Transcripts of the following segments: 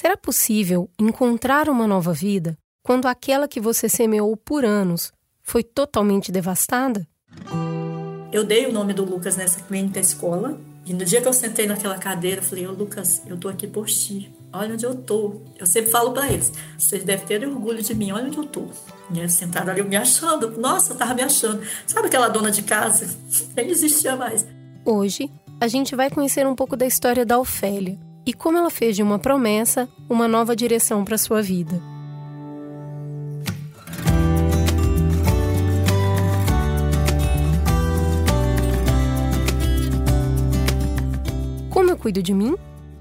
Será possível encontrar uma nova vida quando aquela que você semeou por anos foi totalmente devastada? Eu dei o nome do Lucas nessa clínica escola e no dia que eu sentei naquela cadeira, eu falei: Ô Lucas, eu tô aqui por ti. Olha onde eu tô. Eu sempre falo para eles: vocês devem ter orgulho de mim, olha onde eu tô. E eles sentaram ali me achando. Nossa, eu tava me achando. Sabe aquela dona de casa? Nem existia mais. Hoje, a gente vai conhecer um pouco da história da Ofélia e como ela fez de uma promessa uma nova direção para sua vida. Como eu cuido de mim?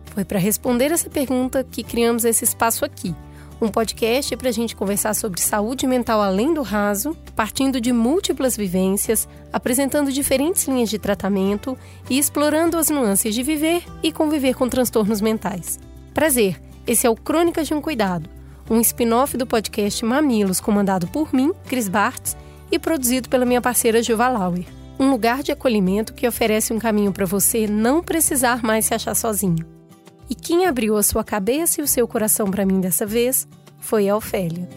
Foi para responder essa pergunta que criamos esse espaço aqui um podcast para a gente conversar sobre saúde mental além do raso, partindo de múltiplas vivências, apresentando diferentes linhas de tratamento e explorando as nuances de viver e conviver com transtornos mentais. Prazer, esse é o Crônicas de um Cuidado, um spin-off do podcast Mamilos, comandado por mim, Cris Bartz, e produzido pela minha parceira Juva Lauer. Um lugar de acolhimento que oferece um caminho para você não precisar mais se achar sozinho. E quem abriu a sua cabeça e o seu coração para mim dessa vez foi a Ofélia.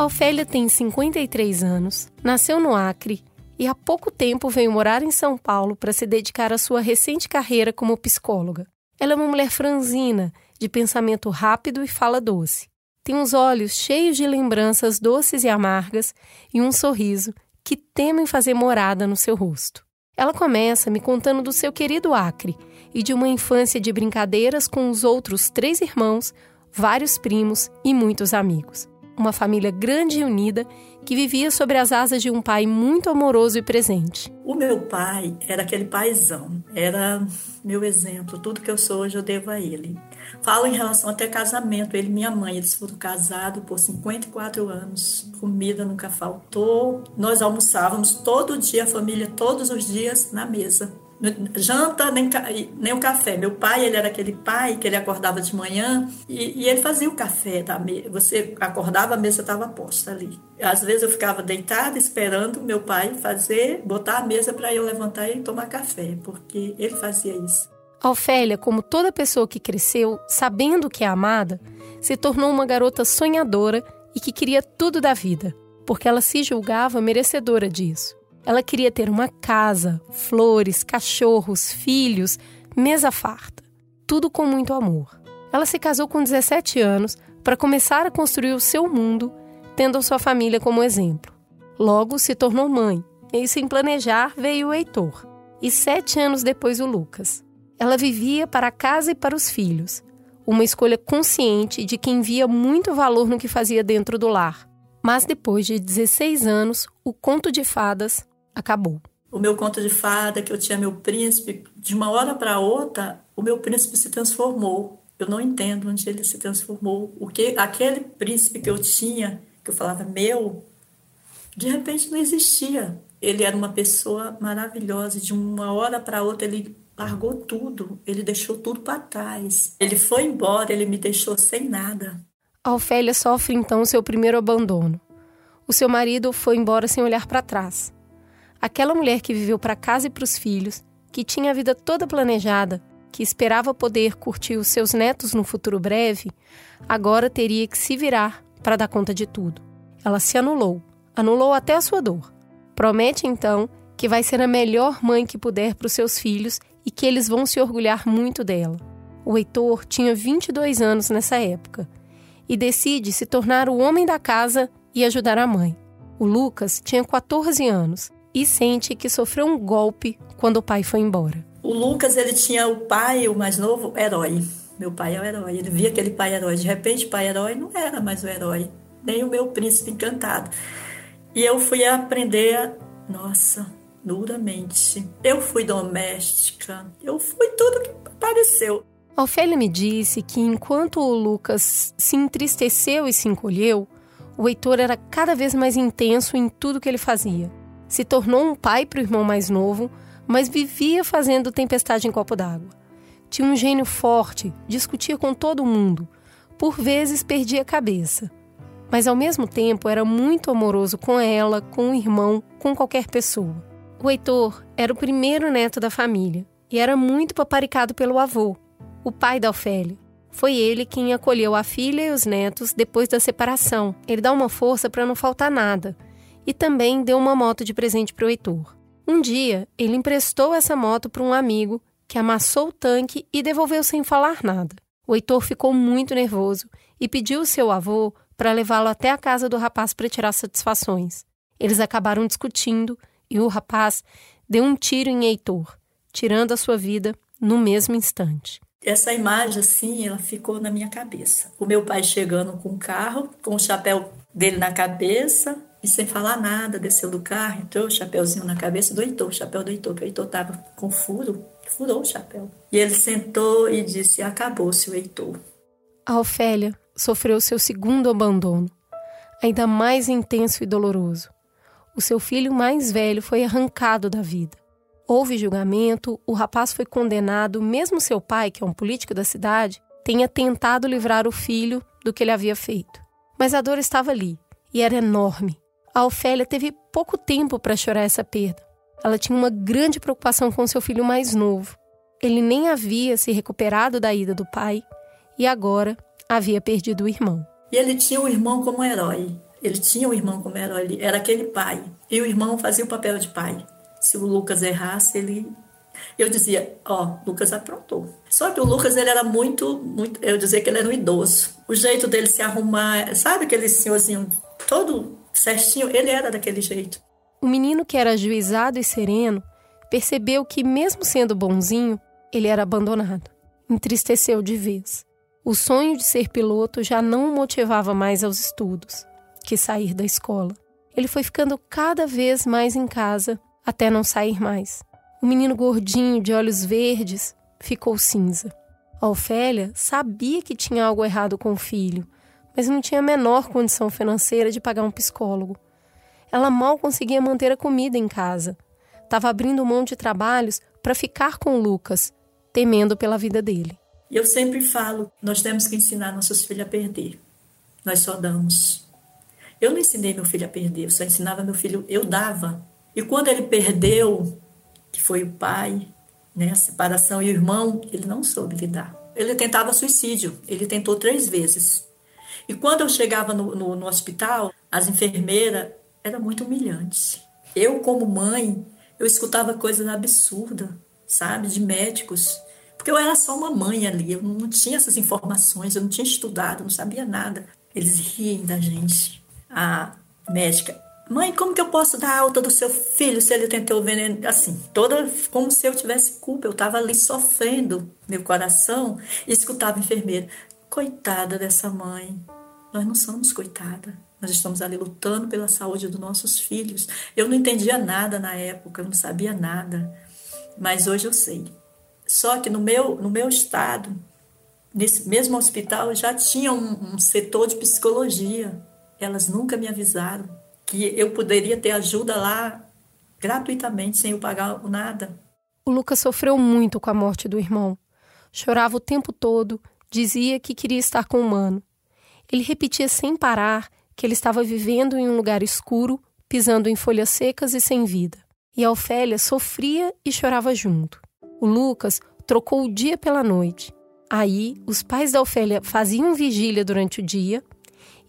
A Ofélia tem 53 anos, nasceu no Acre e há pouco tempo veio morar em São Paulo para se dedicar à sua recente carreira como psicóloga. Ela é uma mulher franzina, de pensamento rápido e fala doce. Tem os olhos cheios de lembranças doces e amargas e um sorriso que temem fazer morada no seu rosto. Ela começa me contando do seu querido Acre e de uma infância de brincadeiras com os outros três irmãos, vários primos e muitos amigos uma família grande e unida que vivia sobre as asas de um pai muito amoroso e presente. O meu pai era aquele paizão, era meu exemplo, tudo que eu sou hoje eu devo a ele. Falo em relação até casamento, ele e minha mãe, eles foram casados por 54 anos, comida nunca faltou, nós almoçávamos todo dia, a família todos os dias na mesa janta nem, nem o café. Meu pai, ele era aquele pai que ele acordava de manhã e, e ele fazia o café. Tá? Você acordava, a mesa estava posta ali. Às vezes eu ficava deitada esperando meu pai fazer, botar a mesa para eu levantar e tomar café, porque ele fazia isso. Ofélia, como toda pessoa que cresceu sabendo que é amada, se tornou uma garota sonhadora e que queria tudo da vida, porque ela se julgava merecedora disso. Ela queria ter uma casa, flores, cachorros, filhos, mesa farta. Tudo com muito amor. Ela se casou com 17 anos para começar a construir o seu mundo, tendo a sua família como exemplo. Logo se tornou mãe, e sem planejar veio o Heitor, e sete anos depois o Lucas. Ela vivia para a casa e para os filhos, uma escolha consciente de quem via muito valor no que fazia dentro do lar. Mas depois de 16 anos, o conto de fadas acabou. O meu conto de fada, que eu tinha meu príncipe, de uma hora para outra, o meu príncipe se transformou. Eu não entendo onde ele se transformou. O que aquele príncipe que eu tinha, que eu falava meu, de repente não existia. Ele era uma pessoa maravilhosa, de uma hora para outra ele largou tudo, ele deixou tudo para trás. Ele foi embora, ele me deixou sem nada. A Ofélia sofre então seu primeiro abandono. O seu marido foi embora sem olhar para trás. Aquela mulher que viveu para casa e para os filhos, que tinha a vida toda planejada, que esperava poder curtir os seus netos no futuro breve, agora teria que se virar para dar conta de tudo. Ela se anulou, anulou até a sua dor. Promete então que vai ser a melhor mãe que puder para os seus filhos e que eles vão se orgulhar muito dela. O Heitor tinha 22 anos nessa época e decide se tornar o homem da casa e ajudar a mãe. O Lucas tinha 14 anos e sente que sofreu um golpe quando o pai foi embora. O Lucas, ele tinha o pai, o mais novo, herói. Meu pai é o herói. Ele via aquele pai herói. De repente, o pai herói não era mais o herói. Nem o meu príncipe encantado. E eu fui aprender, nossa, duramente. Eu fui doméstica. Eu fui tudo que apareceu. Ofélia me disse que enquanto o Lucas se entristeceu e se encolheu, o Heitor era cada vez mais intenso em tudo que ele fazia se tornou um pai para o irmão mais novo, mas vivia fazendo tempestade em copo d'água. Tinha um gênio forte, discutia com todo mundo, por vezes perdia a cabeça. Mas ao mesmo tempo era muito amoroso com ela, com o irmão, com qualquer pessoa. O Heitor era o primeiro neto da família e era muito paparicado pelo avô, o pai da Ofélia. Foi ele quem acolheu a filha e os netos depois da separação. Ele dá uma força para não faltar nada e também deu uma moto de presente para o Heitor. Um dia, ele emprestou essa moto para um amigo que amassou o tanque e devolveu sem falar nada. O Heitor ficou muito nervoso e pediu seu avô para levá-lo até a casa do rapaz para tirar satisfações. Eles acabaram discutindo e o rapaz deu um tiro em Heitor, tirando a sua vida no mesmo instante. Essa imagem, assim, ela ficou na minha cabeça. O meu pai chegando com o carro, com o chapéu dele na cabeça, e sem falar nada, desceu do carro, entrou o chapéuzinho na cabeça do Heitor, o chapéu do Heitor, que o Heitor estava com furo, furou o chapéu. E ele sentou e disse: Acabou-se o Heitor. A Ofélia sofreu seu segundo abandono, ainda mais intenso e doloroso. O seu filho mais velho foi arrancado da vida. Houve julgamento, o rapaz foi condenado, mesmo seu pai, que é um político da cidade, tenha tentado livrar o filho do que ele havia feito. Mas a dor estava ali e era enorme. A Ofélia teve pouco tempo para chorar essa perda. Ela tinha uma grande preocupação com seu filho mais novo. Ele nem havia se recuperado da ida do pai e agora havia perdido o irmão. E ele tinha o irmão como herói. Ele tinha o irmão como herói, ele era aquele pai. E o irmão fazia o papel de pai. Se o Lucas errasse, ele eu dizia, ó, Lucas aprontou. Só que o Lucas ele era muito, muito, eu dizia que ele era um idoso. O jeito dele se arrumar, sabe aquele senhorzinho todo certinho, ele era daquele jeito. O menino que era ajuizado e sereno percebeu que mesmo sendo bonzinho, ele era abandonado. Entristeceu de vez. O sonho de ser piloto já não o motivava mais aos estudos, que sair da escola. Ele foi ficando cada vez mais em casa até não sair mais. O menino gordinho, de olhos verdes, ficou cinza. A Ofélia sabia que tinha algo errado com o filho, mas não tinha a menor condição financeira de pagar um psicólogo. Ela mal conseguia manter a comida em casa. Estava abrindo mão de trabalhos para ficar com Lucas, temendo pela vida dele. E eu sempre falo, nós temos que ensinar nossos filhos a perder. Nós só damos. Eu não ensinei meu filho a perder, eu só ensinava meu filho, eu dava. E quando ele perdeu, que foi o pai, né, a separação e o irmão, ele não soube lidar. Ele tentava suicídio, ele tentou três vezes. E quando eu chegava no, no, no hospital, as enfermeiras, era muito humilhante. Eu, como mãe, eu escutava coisas absurdas, sabe, de médicos porque eu era só uma mãe ali, eu não tinha essas informações, eu não tinha estudado, não sabia nada. Eles riem da gente. A médica, mãe, como que eu posso dar alta do seu filho se ele tentou veneno? Assim, toda como se eu tivesse culpa. Eu estava ali sofrendo meu coração e escutava a enfermeira. Coitada dessa mãe. Nós não somos coitada. Nós estamos ali lutando pela saúde dos nossos filhos. Eu não entendia nada na época, eu não sabia nada. Mas hoje eu sei. Só que no meu, no meu estado, nesse mesmo hospital, já tinha um, um setor de psicologia. Elas nunca me avisaram que eu poderia ter ajuda lá gratuitamente, sem eu pagar nada. O Lucas sofreu muito com a morte do irmão. Chorava o tempo todo, dizia que queria estar com o humano. Ele repetia sem parar que ele estava vivendo em um lugar escuro, pisando em folhas secas e sem vida. E a Ofélia sofria e chorava junto. O Lucas trocou o dia pela noite. Aí, os pais da Ofélia faziam vigília durante o dia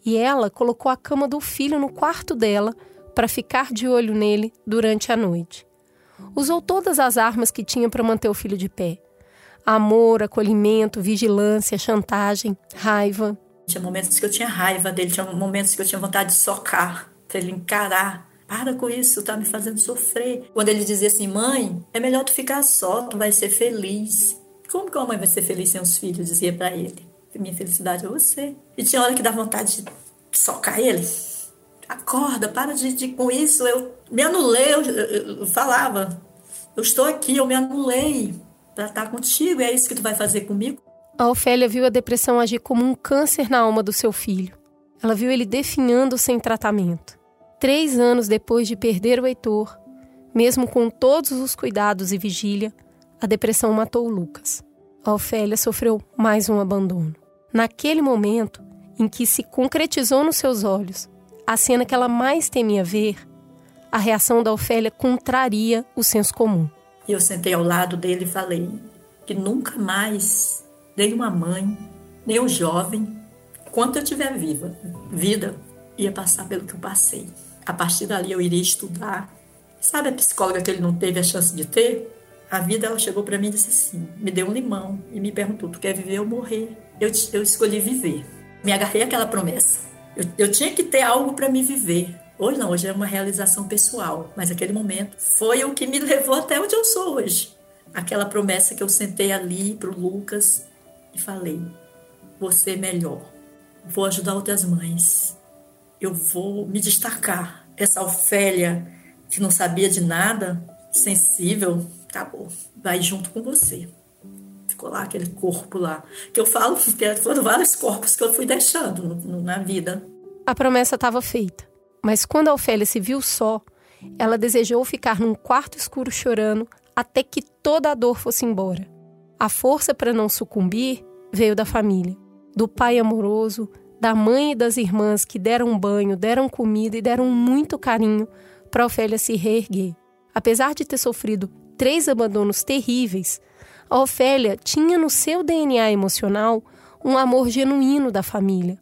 e ela colocou a cama do filho no quarto dela para ficar de olho nele durante a noite. Usou todas as armas que tinha para manter o filho de pé: amor, acolhimento, vigilância, chantagem, raiva. Tinha momentos que eu tinha raiva dele, tinha momentos que eu tinha vontade de socar, para ele encarar para com isso, tá me fazendo sofrer. Quando ele dizia assim, mãe, é melhor tu ficar só, tu vai ser feliz. Como que uma mãe vai ser feliz sem os filhos? Dizia para ele. Minha felicidade é você. E tinha hora que dá vontade de socar ele. Acorda, para de, de com isso. Eu me anulei, eu, eu, eu falava. Eu estou aqui, eu me anulei para estar contigo. É isso que tu vai fazer comigo? A Ofélia viu a depressão agir como um câncer na alma do seu filho. Ela viu ele definhando sem tratamento. Três anos depois de perder o Heitor, mesmo com todos os cuidados e vigília, a depressão matou Lucas. A Ofélia sofreu mais um abandono. Naquele momento em que se concretizou nos seus olhos a cena que ela mais temia ver, a reação da Ofélia contraria o senso comum. E eu sentei ao lado dele e falei que nunca mais nenhuma mãe, nem um jovem, enquanto eu estiver viva, vida, ia passar pelo que eu passei. A partir dali eu iria estudar. Sabe a psicóloga que ele não teve a chance de ter? A vida ela chegou para mim e disse assim, me deu um limão e me perguntou: tu quer viver ou morrer? Eu, eu escolhi viver. Me agarrei àquela promessa. Eu, eu tinha que ter algo para me viver. Hoje não, hoje é uma realização pessoal, mas aquele momento foi o que me levou até onde eu sou hoje. Aquela promessa que eu sentei ali para o Lucas e falei: você é melhor, vou ajudar outras mães, eu vou me destacar. Essa Ofélia que não sabia de nada, sensível, acabou, vai junto com você. Ficou lá aquele corpo lá. Que eu falo que foram vários corpos que eu fui deixando no, na vida. A promessa estava feita. Mas quando a Ofélia se viu só, ela desejou ficar num quarto escuro chorando até que toda a dor fosse embora. A força para não sucumbir veio da família, do pai amoroso, da mãe e das irmãs que deram banho, deram comida e deram muito carinho para Ofélia se reerguer. Apesar de ter sofrido três abandonos terríveis, a Ofélia tinha no seu DNA emocional um amor genuíno da família.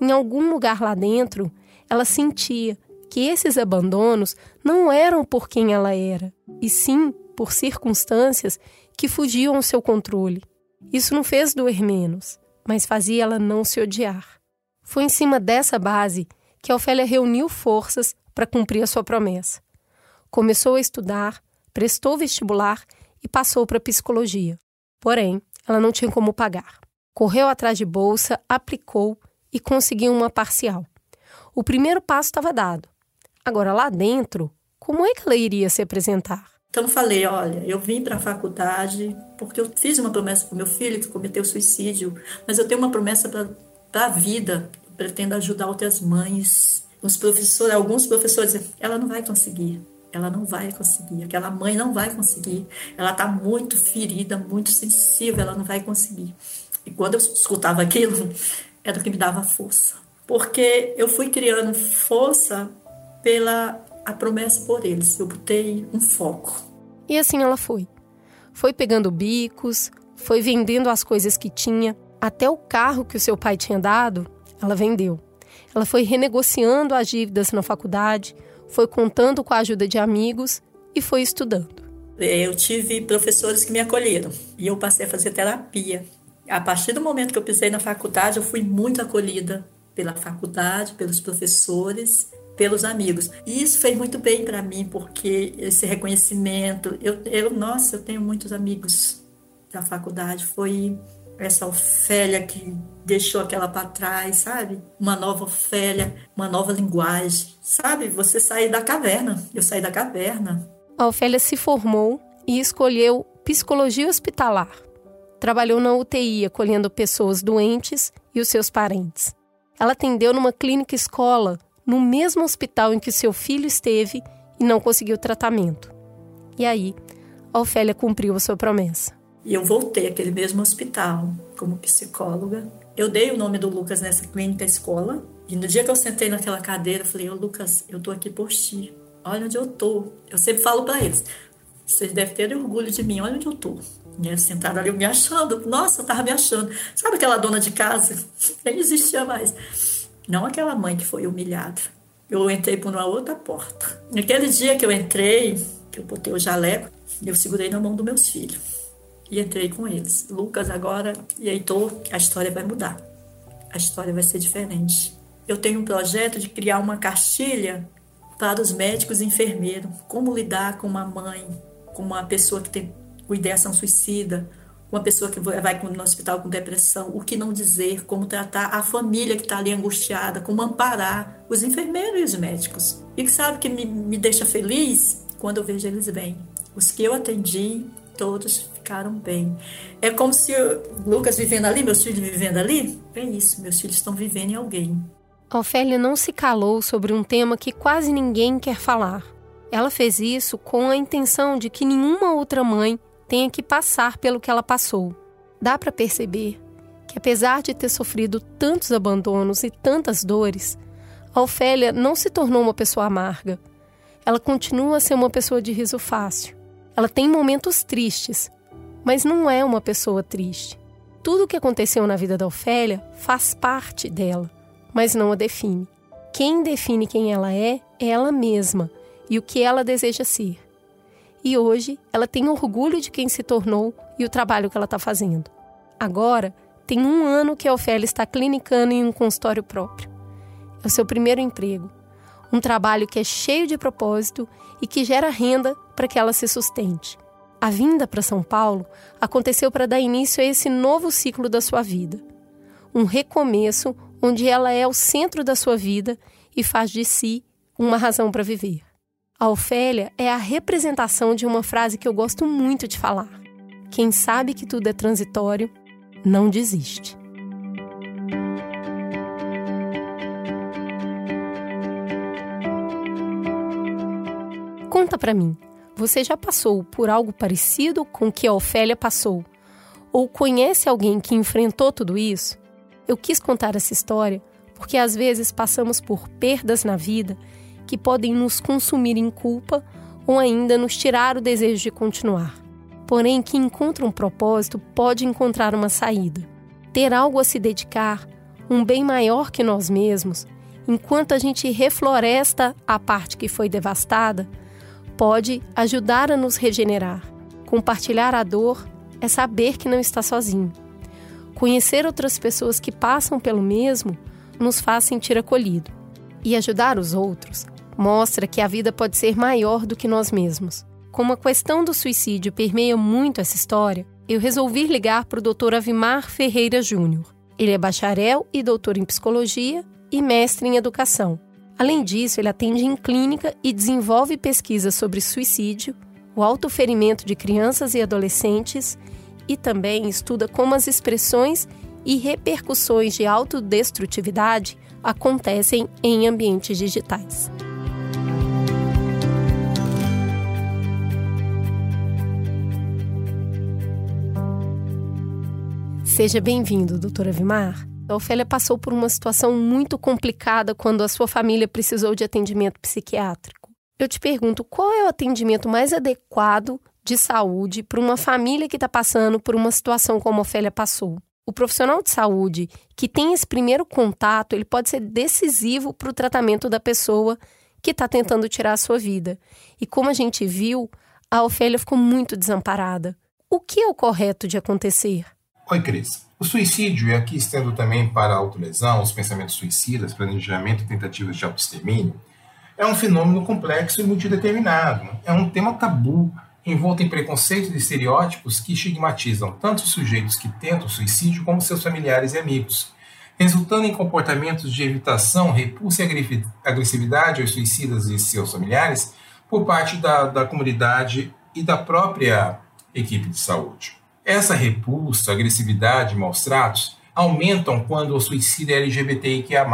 Em algum lugar lá dentro, ela sentia que esses abandonos não eram por quem ela era, e sim por circunstâncias que fugiam ao seu controle. Isso não fez doer menos, mas fazia ela não se odiar. Foi em cima dessa base que a Ofélia reuniu forças para cumprir a sua promessa. Começou a estudar, prestou vestibular e passou para psicologia. Porém, ela não tinha como pagar. Correu atrás de bolsa, aplicou e conseguiu uma parcial. O primeiro passo estava dado. Agora, lá dentro, como é que ela iria se apresentar? Então falei, olha, eu vim para a faculdade porque eu fiz uma promessa para meu filho que cometeu suicídio, mas eu tenho uma promessa para a vida. Pretendo ajudar outras mães. Os professores, alguns professores ela não vai conseguir. Ela não vai conseguir. Aquela mãe não vai conseguir. Ela está muito ferida, muito sensível. Ela não vai conseguir. E quando eu escutava aquilo, era o que me dava força porque eu fui criando força pela a promessa por eles. Eu botei um foco. E assim ela foi. Foi pegando bicos, foi vendendo as coisas que tinha, até o carro que o seu pai tinha dado, ela vendeu. Ela foi renegociando as dívidas na faculdade, foi contando com a ajuda de amigos e foi estudando. Eu tive professores que me acolheram e eu passei a fazer terapia. A partir do momento que eu pisei na faculdade, eu fui muito acolhida pela faculdade, pelos professores, pelos amigos. E isso fez muito bem para mim, porque esse reconhecimento, eu, eu, nossa, eu tenho muitos amigos da faculdade, foi essa Ofélia que deixou aquela para trás, sabe? Uma nova Ofélia, uma nova linguagem, sabe? Você sair da caverna, eu saí da caverna. A Ofélia se formou e escolheu psicologia hospitalar. Trabalhou na UTI, acolhendo pessoas doentes e os seus parentes. Ela atendeu numa clínica escola, no mesmo hospital em que seu filho esteve e não conseguiu tratamento. E aí, a Ofélia cumpriu a sua promessa. E eu voltei àquele mesmo hospital como psicóloga. Eu dei o nome do Lucas nessa clínica escola. E no dia que eu sentei naquela cadeira, eu falei: Ô Lucas, eu tô aqui por ti. Olha onde eu tô. Eu sempre falo para eles: vocês devem ter orgulho de mim, olha onde eu tô. E sentada ali, me achando. Nossa, eu tava me achando. Sabe aquela dona de casa? Nem existia mais. Não aquela mãe que foi humilhada. Eu entrei por uma outra porta. Naquele dia que eu entrei, que eu botei o jaleco, eu segurei na mão dos meus filhos. E entrei com eles. Lucas agora e Heitor, a história vai mudar. A história vai ser diferente. Eu tenho um projeto de criar uma cartilha para os médicos e enfermeiros. Como lidar com uma mãe, com uma pessoa que tem com ideação suicida, uma pessoa que vai no hospital com depressão, o que não dizer, como tratar a família que está ali angustiada, como amparar os enfermeiros e os médicos. E que sabe que me, me deixa feliz quando eu vejo eles bem. Os que eu atendi, todos ficaram bem. É como se Lucas vivendo ali, meus filhos vivendo ali. É isso, meus filhos estão vivendo em alguém. Ofélia não se calou sobre um tema que quase ninguém quer falar. Ela fez isso com a intenção de que nenhuma outra mãe tenha que passar pelo que ela passou. Dá para perceber que, apesar de ter sofrido tantos abandonos e tantas dores, a Ofélia não se tornou uma pessoa amarga. ela continua a ser uma pessoa de riso fácil. Ela tem momentos tristes, mas não é uma pessoa triste. Tudo o que aconteceu na vida da Ofélia faz parte dela, mas não a define. Quem define quem ela é é ela mesma e o que ela deseja ser. E hoje ela tem orgulho de quem se tornou e o trabalho que ela está fazendo. Agora, tem um ano que a Ofélia está clinicando em um consultório próprio. É o seu primeiro emprego. Um trabalho que é cheio de propósito e que gera renda para que ela se sustente. A vinda para São Paulo aconteceu para dar início a esse novo ciclo da sua vida. Um recomeço onde ela é o centro da sua vida e faz de si uma razão para viver. A Ofélia é a representação de uma frase que eu gosto muito de falar: Quem sabe que tudo é transitório, não desiste. Conta para mim, você já passou por algo parecido com o que a Ofélia passou? Ou conhece alguém que enfrentou tudo isso? Eu quis contar essa história porque às vezes passamos por perdas na vida que podem nos consumir em culpa ou ainda nos tirar o desejo de continuar. Porém, quem encontra um propósito pode encontrar uma saída. Ter algo a se dedicar, um bem maior que nós mesmos, enquanto a gente refloresta a parte que foi devastada, pode ajudar a nos regenerar. Compartilhar a dor é saber que não está sozinho. Conhecer outras pessoas que passam pelo mesmo nos faz sentir acolhido. E ajudar os outros mostra que a vida pode ser maior do que nós mesmos. Como a questão do suicídio permeia muito essa história, eu resolvi ligar para o Dr. Avimar Ferreira Júnior. Ele é bacharel e doutor em psicologia e mestre em educação. Além disso, ele atende em clínica e desenvolve pesquisas sobre suicídio, o autoferimento de crianças e adolescentes e também estuda como as expressões e repercussões de autodestrutividade acontecem em ambientes digitais. Seja bem-vindo, doutora Vimar. A Ofélia passou por uma situação muito complicada quando a sua família precisou de atendimento psiquiátrico. Eu te pergunto, qual é o atendimento mais adequado de saúde para uma família que está passando por uma situação como a Ofélia passou? O profissional de saúde que tem esse primeiro contato, ele pode ser decisivo para o tratamento da pessoa que está tentando tirar a sua vida. E como a gente viu, a Ofélia ficou muito desamparada. O que é o correto de acontecer? Oi, Cris. O suicídio, e aqui estendo também para a autolesão, os pensamentos suicidas, planejamento e tentativas de autoextermínio, é um fenômeno complexo e multideterminado. É um tema tabu, envolto em preconceitos e estereótipos que estigmatizam tanto os sujeitos que tentam suicídio como seus familiares e amigos, resultando em comportamentos de evitação, repulsa e agressividade aos suicidas e seus familiares por parte da, da comunidade e da própria equipe de saúde. Essa repulsa, agressividade e maus tratos aumentam quando o suicídio é LGBTIQA+,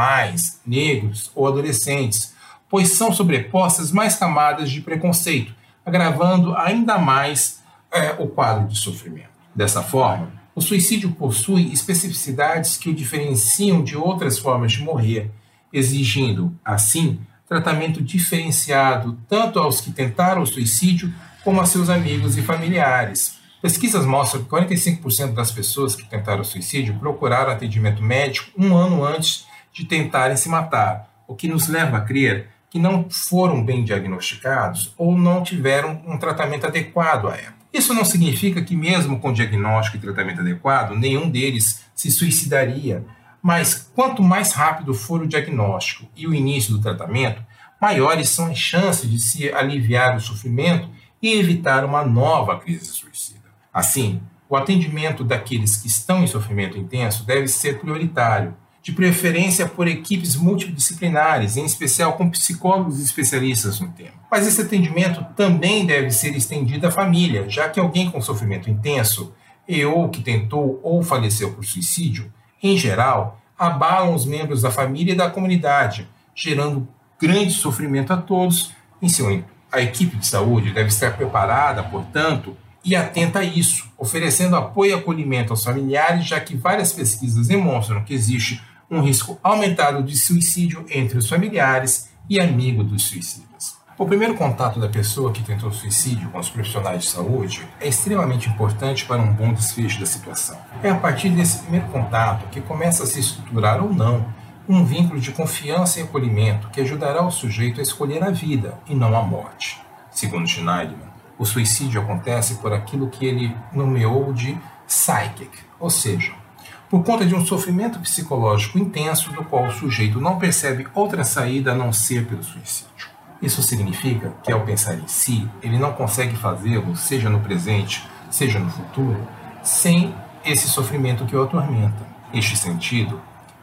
negros ou adolescentes, pois são sobrepostas mais camadas de preconceito, agravando ainda mais é, o quadro de sofrimento. Dessa forma, o suicídio possui especificidades que o diferenciam de outras formas de morrer, exigindo, assim, tratamento diferenciado tanto aos que tentaram o suicídio como a seus amigos e familiares. Pesquisas mostram que 45% das pessoas que tentaram suicídio procuraram atendimento médico um ano antes de tentarem se matar, o que nos leva a crer que não foram bem diagnosticados ou não tiveram um tratamento adequado à época. Isso não significa que, mesmo com diagnóstico e tratamento adequado, nenhum deles se suicidaria, mas quanto mais rápido for o diagnóstico e o início do tratamento, maiores são as chances de se aliviar o sofrimento e evitar uma nova crise suicida. Assim, o atendimento daqueles que estão em sofrimento intenso deve ser prioritário, de preferência por equipes multidisciplinares, em especial com psicólogos especialistas no tema. Mas esse atendimento também deve ser estendido à família, já que alguém com sofrimento intenso e ou que tentou ou faleceu por suicídio, em geral, abalam os membros da família e da comunidade, gerando grande sofrimento a todos em seu ímpeto. A equipe de saúde deve estar preparada, portanto, e atenta a isso, oferecendo apoio e acolhimento aos familiares, já que várias pesquisas demonstram que existe um risco aumentado de suicídio entre os familiares e amigos dos suicidas. O primeiro contato da pessoa que tentou suicídio com os profissionais de saúde é extremamente importante para um bom desfecho da situação. É a partir desse primeiro contato que começa a se estruturar ou não um vínculo de confiança e acolhimento que ajudará o sujeito a escolher a vida e não a morte. Segundo Schneiderman, o suicídio acontece por aquilo que ele nomeou de psychic, ou seja, por conta de um sofrimento psicológico intenso do qual o sujeito não percebe outra saída a não ser pelo suicídio. Isso significa que, ao pensar em si, ele não consegue fazê-lo, seja no presente, seja no futuro, sem esse sofrimento que o atormenta. Neste sentido,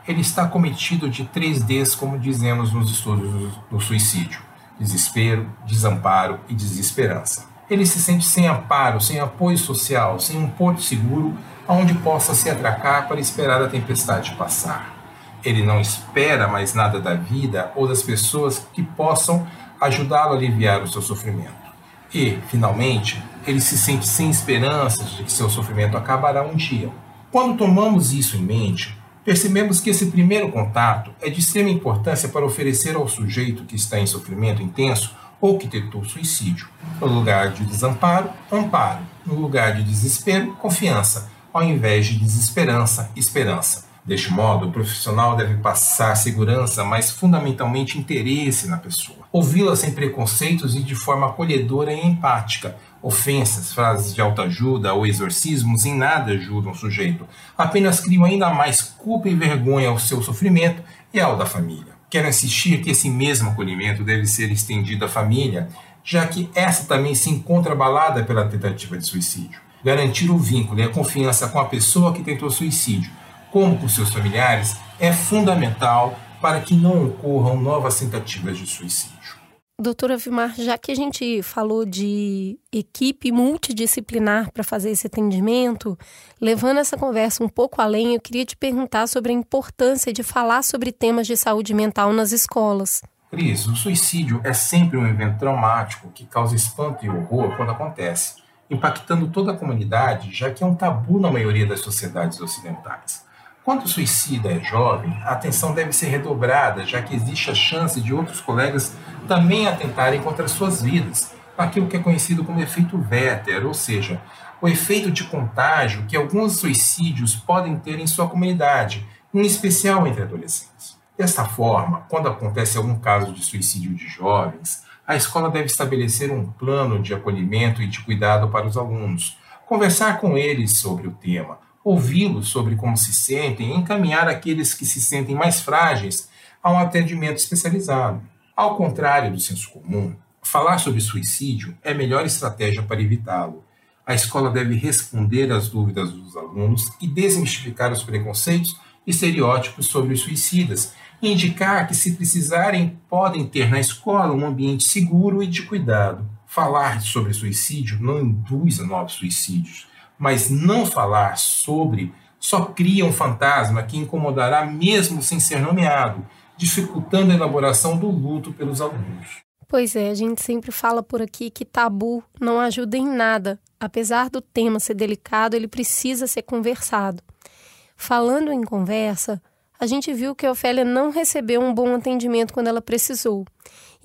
ele está cometido de três Ds, como dizemos nos estudos do suicídio: desespero, desamparo e desesperança. Ele se sente sem amparo, sem apoio social, sem um porto seguro aonde possa se atracar para esperar a tempestade passar. Ele não espera mais nada da vida ou das pessoas que possam ajudá-lo a aliviar o seu sofrimento. E, finalmente, ele se sente sem esperanças de que seu sofrimento acabará um dia. Quando tomamos isso em mente, percebemos que esse primeiro contato é de extrema importância para oferecer ao sujeito que está em sofrimento intenso ou que tentou suicídio. No lugar de desamparo, amparo. No lugar de desespero, confiança ao invés de desesperança, esperança. Deste modo, o profissional deve passar segurança, mas fundamentalmente interesse na pessoa. Ouvi-la sem preconceitos e de forma acolhedora e empática. Ofensas, frases de autoajuda ou exorcismos em nada ajudam o sujeito, apenas criam ainda mais culpa e vergonha ao seu sofrimento e ao da família. Quero insistir que esse mesmo acolhimento deve ser estendido à família, já que essa também se encontra abalada pela tentativa de suicídio garantir o vínculo e a confiança com a pessoa que tentou suicídio, como com seus familiares, é fundamental para que não ocorram novas tentativas de suicídio. Doutora Vilmar, já que a gente falou de equipe multidisciplinar para fazer esse atendimento, levando essa conversa um pouco além, eu queria te perguntar sobre a importância de falar sobre temas de saúde mental nas escolas. Cris, o suicídio é sempre um evento traumático que causa espanto e horror quando acontece impactando toda a comunidade, já que é um tabu na maioria das sociedades ocidentais. Quando o suicida é jovem, a atenção deve ser redobrada, já que existe a chance de outros colegas também atentarem contra suas vidas, aquilo que é conhecido como efeito Werther, ou seja, o efeito de contágio que alguns suicídios podem ter em sua comunidade, em especial entre adolescentes. Desta forma, quando acontece algum caso de suicídio de jovens, a escola deve estabelecer um plano de acolhimento e de cuidado para os alunos, conversar com eles sobre o tema, ouvi-los sobre como se sentem e encaminhar aqueles que se sentem mais frágeis a um atendimento especializado. Ao contrário do senso comum, falar sobre suicídio é a melhor estratégia para evitá-lo. A escola deve responder às dúvidas dos alunos e desmistificar os preconceitos e estereótipos sobre os suicidas indicar que, se precisarem, podem ter na escola um ambiente seguro e de cuidado. Falar sobre suicídio não induz a novos suicídios, mas não falar sobre só cria um fantasma que incomodará mesmo sem ser nomeado, dificultando a elaboração do luto pelos alunos. Pois é, a gente sempre fala por aqui que tabu não ajuda em nada. Apesar do tema ser delicado, ele precisa ser conversado. Falando em conversa, a gente viu que a Ofélia não recebeu um bom atendimento quando ela precisou.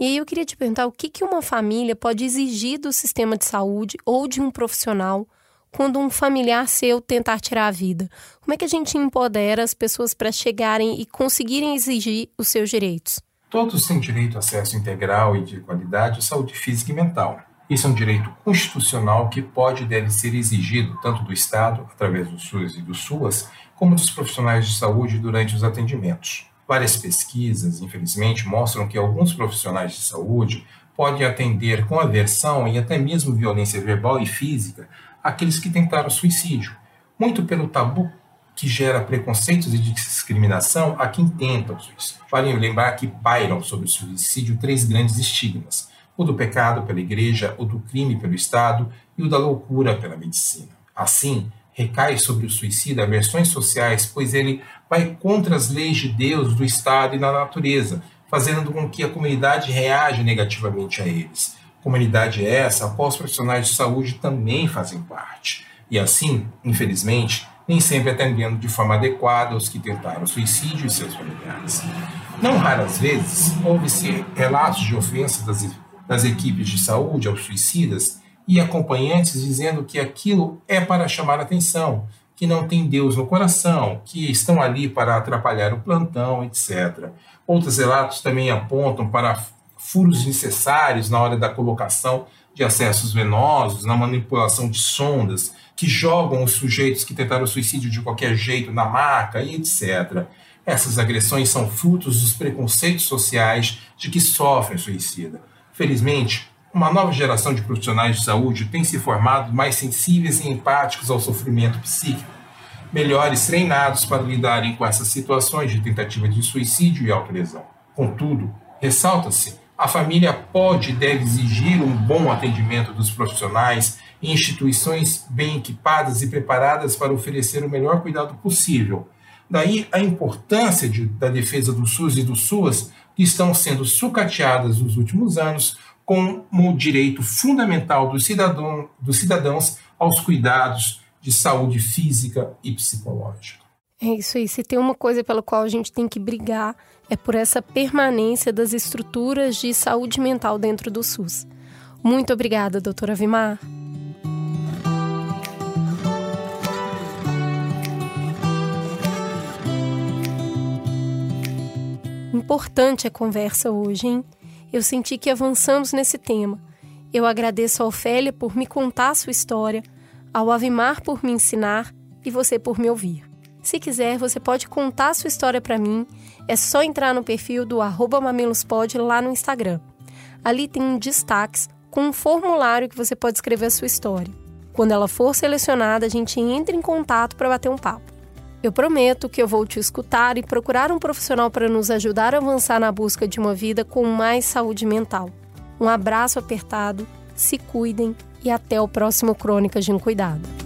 E aí eu queria te perguntar o que, que uma família pode exigir do sistema de saúde ou de um profissional quando um familiar seu tentar tirar a vida? Como é que a gente empodera as pessoas para chegarem e conseguirem exigir os seus direitos? Todos têm direito a acesso integral e de qualidade à saúde física e mental. Isso é um direito constitucional que pode e deve ser exigido tanto do Estado, através do SUS e do SUAS, como dos profissionais de saúde durante os atendimentos. Várias pesquisas, infelizmente, mostram que alguns profissionais de saúde podem atender com aversão e até mesmo violência verbal e física aqueles que tentaram suicídio, muito pelo tabu que gera preconceitos e discriminação a quem tenta o suicídio. Vale lembrar que pairam sobre o suicídio três grandes estigmas: o do pecado pela igreja, o do crime pelo Estado e o da loucura pela medicina. Assim, recai sobre o suicida versões sociais, pois ele vai contra as leis de Deus, do Estado e da natureza, fazendo com que a comunidade reaja negativamente a eles. Comunidade essa a qual os profissionais de saúde também fazem parte. E assim, infelizmente, nem sempre atendendo de forma adequada aos que tentaram suicídio e seus familiares. Não raras vezes, houve-se relatos de ofensas das das equipes de saúde aos suicidas e acompanhantes dizendo que aquilo é para chamar atenção, que não tem Deus no coração, que estão ali para atrapalhar o plantão, etc. Outros relatos também apontam para furos necessários na hora da colocação de acessos venosos, na manipulação de sondas, que jogam os sujeitos que tentaram suicídio de qualquer jeito na maca e etc. Essas agressões são frutos dos preconceitos sociais de que sofrem suicida. Felizmente, uma nova geração de profissionais de saúde tem se formado mais sensíveis e empáticos ao sofrimento psíquico, melhores treinados para lidarem com essas situações de tentativa de suicídio e autolesão. Contudo, ressalta-se, a família pode e deve exigir um bom atendimento dos profissionais em instituições bem equipadas e preparadas para oferecer o melhor cuidado possível, Daí a importância de, da defesa do SUS e do SUAS, que estão sendo sucateadas nos últimos anos como direito fundamental cidadão, dos cidadãos aos cuidados de saúde física e psicológica. É isso aí. Se tem uma coisa pela qual a gente tem que brigar, é por essa permanência das estruturas de saúde mental dentro do SUS. Muito obrigada, doutora Vimar. Importante a conversa hoje, hein? Eu senti que avançamos nesse tema. Eu agradeço a Ofélia por me contar sua história, ao Avimar por me ensinar e você por me ouvir. Se quiser, você pode contar sua história para mim. É só entrar no perfil do mamilospod lá no Instagram. Ali tem um destaques com um formulário que você pode escrever a sua história. Quando ela for selecionada, a gente entra em contato para bater um papo. Eu prometo que eu vou te escutar e procurar um profissional para nos ajudar a avançar na busca de uma vida com mais saúde mental. Um abraço apertado, se cuidem e até o próximo Crônicas de um Cuidado.